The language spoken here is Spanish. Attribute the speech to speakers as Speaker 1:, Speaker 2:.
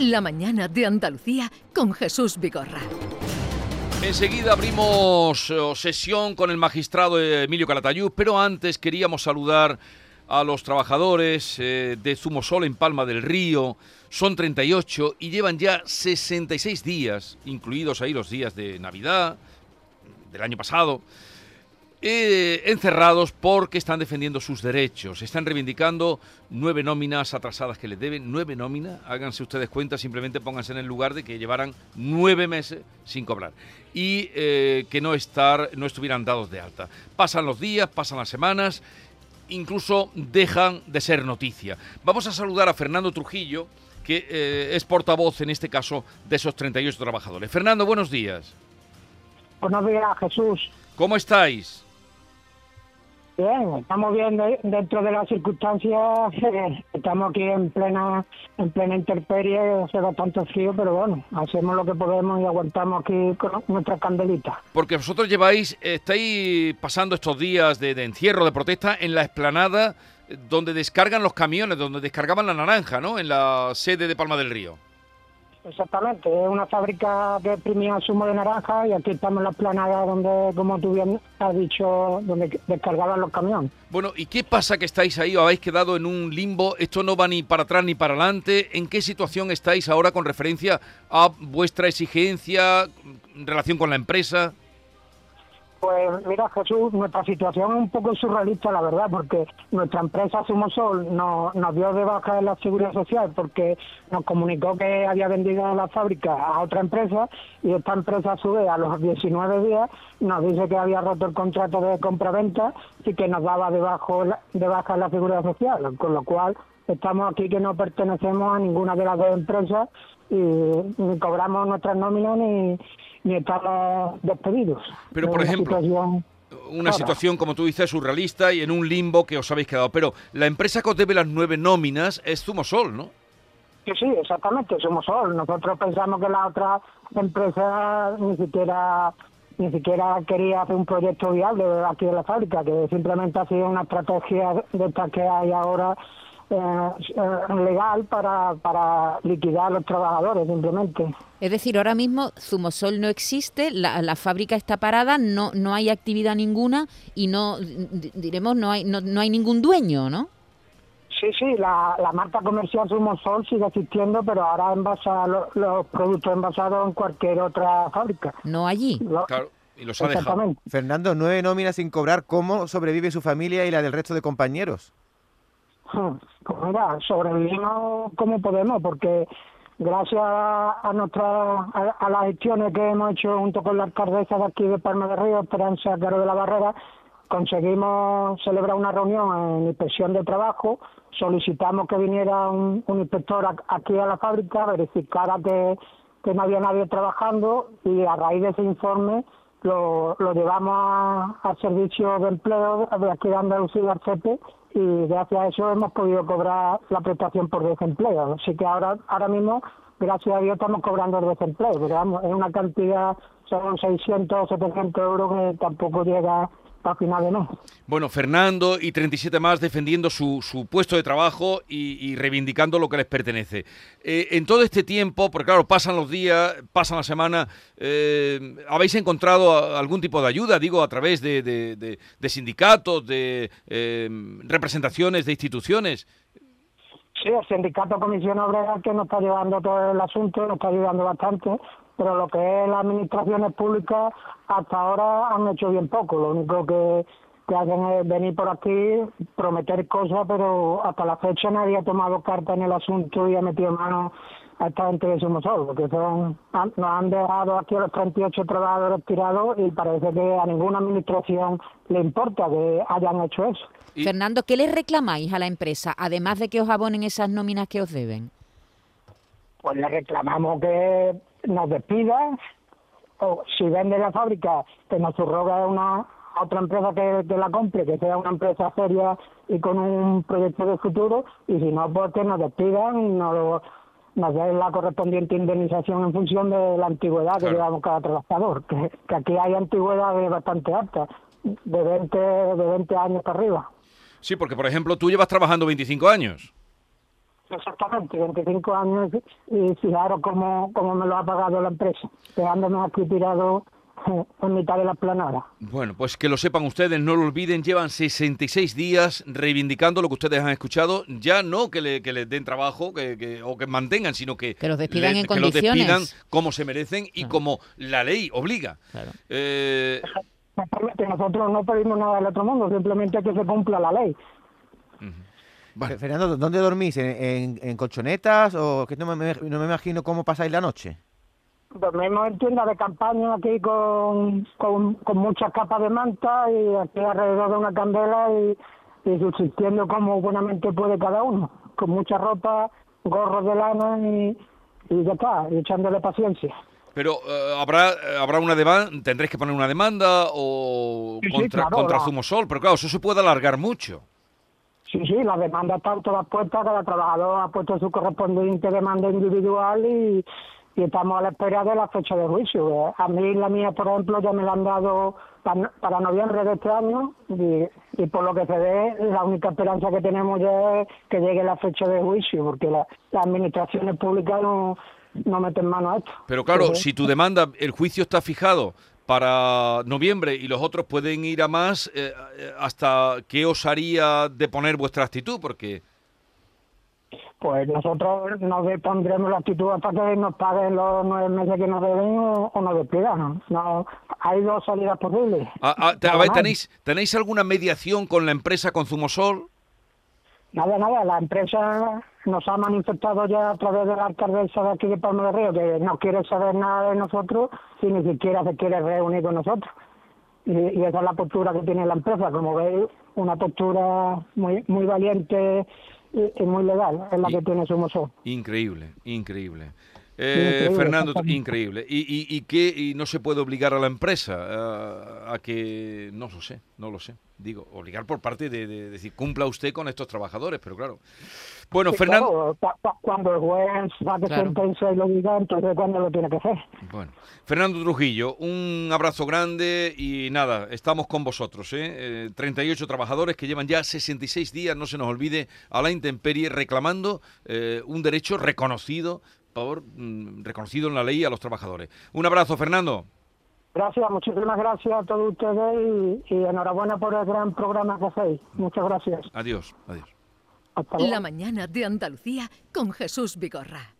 Speaker 1: La mañana de Andalucía con Jesús Vigorra.
Speaker 2: Enseguida abrimos eh, sesión con el magistrado Emilio Calatayud, pero antes queríamos saludar a los trabajadores eh, de Zumosol en Palma del Río. Son 38 y llevan ya 66 días, incluidos ahí los días de Navidad del año pasado, eh, encerrados porque están defendiendo sus derechos. Están reivindicando nueve nóminas atrasadas que les deben. Nueve nóminas, háganse ustedes cuenta, simplemente pónganse en el lugar de que llevaran nueve meses sin cobrar y eh, que no, estar, no estuvieran dados de alta. Pasan los días, pasan las semanas, incluso dejan de ser noticia. Vamos a saludar a Fernando Trujillo, que eh, es portavoz en este caso de esos 38 trabajadores. Fernando, buenos días.
Speaker 3: Buenos días, Jesús.
Speaker 2: ¿Cómo estáis?
Speaker 3: Bien, estamos bien dentro de las circunstancias. Eh, estamos aquí en plena en plena intemperie, hace bastante frío, pero bueno, hacemos lo que podemos y aguantamos aquí con nuestra candelita.
Speaker 2: Porque vosotros lleváis, estáis pasando estos días de, de encierro, de protesta en la explanada eh, donde descargan los camiones, donde descargaban la naranja, ¿no? En la sede de Palma del Río.
Speaker 3: Exactamente, es una fábrica que exprimía zumo de naranja y aquí estamos en la planada donde, como tú bien has dicho, donde descargaban los camiones.
Speaker 2: Bueno, ¿y qué pasa que estáis ahí o habéis quedado en un limbo? ¿Esto no va ni para atrás ni para adelante? ¿En qué situación estáis ahora con referencia a vuestra exigencia en relación con la empresa?
Speaker 3: Pues mira, Jesús, nuestra situación es un poco surrealista, la verdad, porque nuestra empresa Sumosol nos, nos dio de baja de la seguridad social porque nos comunicó que había vendido la fábrica a otra empresa y esta empresa a su vez a los 19 días nos dice que había roto el contrato de compra-venta y que nos daba de, bajo, de baja la seguridad social, con lo cual estamos aquí que no pertenecemos a ninguna de las dos empresas y ni cobramos nuestras nóminas ni ni estamos despedidos.
Speaker 2: Pero, por ejemplo, una situación, como tú dices, surrealista y en un limbo que os habéis quedado. Pero la empresa que os debe las nueve nóminas es Zumosol, ¿no?
Speaker 3: Sí, sí, exactamente, Zumosol. Nosotros pensamos que la otra empresa ni siquiera ni siquiera quería hacer un proyecto viable aquí en la fábrica, que simplemente ha sido una estrategia de estas que hay ahora legal para, para liquidar a los trabajadores simplemente.
Speaker 4: Es decir, ahora mismo Zumosol no existe, la, la, fábrica está parada, no no hay actividad ninguna y no diremos no hay no, no hay ningún dueño, ¿no?
Speaker 3: Sí, sí, la, la marca comercial Zumosol sigue existiendo, pero ahora envasa los, los productos envasados en cualquier otra fábrica.
Speaker 4: No allí.
Speaker 2: claro. Y los ha dejado.
Speaker 5: Fernando, nueve nóminas sin cobrar, ¿cómo sobrevive su familia y la del resto de compañeros?
Speaker 3: Pues mira, sobrevivimos como podemos, porque gracias a nuestra a, las gestiones que hemos hecho junto con la alcaldesa de aquí de Palma de Río, Esperanza Caro de la Barrera, conseguimos celebrar una reunión en inspección de trabajo, solicitamos que viniera un, inspector aquí a la fábrica, verificara que, que no había nadie trabajando y a raíz de ese informe lo, lo llevamos al servicio de empleo de aquí de Andalucía, al CEPE, y gracias a eso hemos podido cobrar la prestación por desempleo. Así que ahora, ahora mismo, gracias a Dios, estamos cobrando el desempleo, pero es una cantidad, son 600 o 700 euros que tampoco llega
Speaker 2: bueno, Fernando y 37 más defendiendo su, su puesto de trabajo y, reivindicando lo que les pertenece. Eh, en todo este tiempo, porque claro, pasan los días, pasan las semanas, eh, ¿habéis encontrado algún tipo de ayuda, digo, a través de, de, sindicatos, de eh, representaciones de instituciones?
Speaker 3: Sí, el sindicato Comisión Obrera que nos está llevando todo el asunto, nos está ayudando bastante pero lo que es las administraciones públicas hasta ahora han hecho bien poco. Lo único que, que hacen es venir por aquí, prometer cosas, pero hasta la fecha nadie ha tomado carta en el asunto y ha metido mano a esta gente de Sumosol, porque son, nos han dejado aquí a los 38 trabajadores tirados y parece que a ninguna administración le importa que hayan hecho eso.
Speaker 4: Fernando, ¿qué le reclamáis a la empresa, además de que os abonen esas nóminas que os deben?
Speaker 3: Pues le reclamamos que nos despidan o si vende la fábrica que nos subroga una otra empresa que, la compre, que sea una empresa seria y con un proyecto de futuro, y si no, pues que nos despidan y nos, nos den la correspondiente indemnización en función de la antigüedad que llevamos cada trabajador, que, que aquí hay antigüedades bastante altas, de 20, de 20 años para arriba.
Speaker 2: Sí, porque por ejemplo tú llevas trabajando 25 años.
Speaker 3: Exactamente, 25 años y fijaros cómo, cómo me lo ha pagado la empresa, dejándome aquí tirado eh, en mitad de la planada.
Speaker 2: Bueno, pues que lo sepan ustedes, no lo olviden, llevan 66 días reivindicando lo que ustedes han escuchado, ya no que le, que les den trabajo que, que- o que mantengan, sino que,
Speaker 4: Que los despidan en
Speaker 2: que los despidan
Speaker 4: condiciones.
Speaker 2: como se merecen y
Speaker 4: Claro.
Speaker 2: como la ley obliga.
Speaker 4: Claro.
Speaker 2: Eh,
Speaker 3: nosotros no pedimos nada del otro mundo, simplemente que se cumpla la ley.
Speaker 5: Fe- Fernando, ¿dónde dormís? ¿En, en- en colchonetas o que no me, no me imagino cómo pasáis la noche?
Speaker 3: Dormimos en tiendas de campaña aquí con, con, con muchas capas de manta y aquí alrededor de una candela y, y subsistiendo como buenamente puede cada uno, con mucha ropa, gorros de lana y, y ya está, y echándole paciencia.
Speaker 2: pero eh, habrá eh, habrá una demanda, tendréis que poner una demanda o
Speaker 3: Sí, sí,
Speaker 2: contra,
Speaker 3: claro,
Speaker 2: contra
Speaker 3: la-
Speaker 2: Zumosol, pero claro, eso se puede alargar mucho.
Speaker 3: Sí, sí, las demandas están todas puestas, cada trabajador ha puesto su correspondiente demanda individual y, y estamos a la espera de la fecha de juicio. A mí la mía, por ejemplo, ya me la han dado para, para noviembre de este año y, y por lo que se ve, la única esperanza que tenemos ya es que llegue la fecha de juicio, porque la- las administraciones públicas no, no meten mano a esto.
Speaker 2: Pero claro, si tu demanda, el juicio está fijado para noviembre y los otros pueden ir a más, eh, eh, ¿hasta qué os haría de poner vuestra actitud? Porque,
Speaker 3: Pues nosotros nos pondremos la actitud hasta que nos paguen los nueve meses que nos deben o, o nos despidan. No, hay dos salidas posibles.
Speaker 2: ah, ah, te- a
Speaker 3: Nada
Speaker 2: ver,
Speaker 3: más.
Speaker 2: ¿tenéis, ¿tenéis alguna mediación con la empresa, con Zumosol?
Speaker 3: Nada, nada, la empresa nos ha manifestado ya a través de la alcaldesa de aquí de Palma de Río que no quiere saber nada de nosotros y ni siquiera se quiere reunir con nosotros. Y, y esa es la postura que tiene la empresa, como veis, una postura muy muy valiente y, y muy legal, es la
Speaker 2: Y-
Speaker 3: que tiene su mozo.
Speaker 2: Increíble, increíble. Eh,
Speaker 3: Increíble,
Speaker 2: Fernando, increíble. ¿Y, y, y qué? ¿Y no se puede obligar a la empresa eh, a que, no lo sé, no lo sé, digo, obligar por parte de, de decir, cumpla usted con estos trabajadores, pero claro. Bueno,
Speaker 3: Sí,
Speaker 2: Fernando,
Speaker 3: claro, cu- cu- cuando el juez saque
Speaker 4: Claro.
Speaker 3: sentencia y lo diga, entonces cuando lo tiene que hacer.
Speaker 2: Bueno, Fernando Trujillo, un abrazo grande y nada, estamos con vosotros. ¿eh? Eh, 38 trabajadores que llevan ya 66 días, no se nos olvide, a la intemperie reclamando eh, un derecho reconocido por mm, reconocido en la ley a los trabajadores. Un abrazo, Fernando.
Speaker 3: Gracias, muchísimas gracias a todos ustedes y, y enhorabuena por el gran programa que hacéis. Muchas gracias.
Speaker 2: Adiós, adiós.
Speaker 3: Hasta luego.
Speaker 1: La mañana de Andalucía con Jesús Vigorra.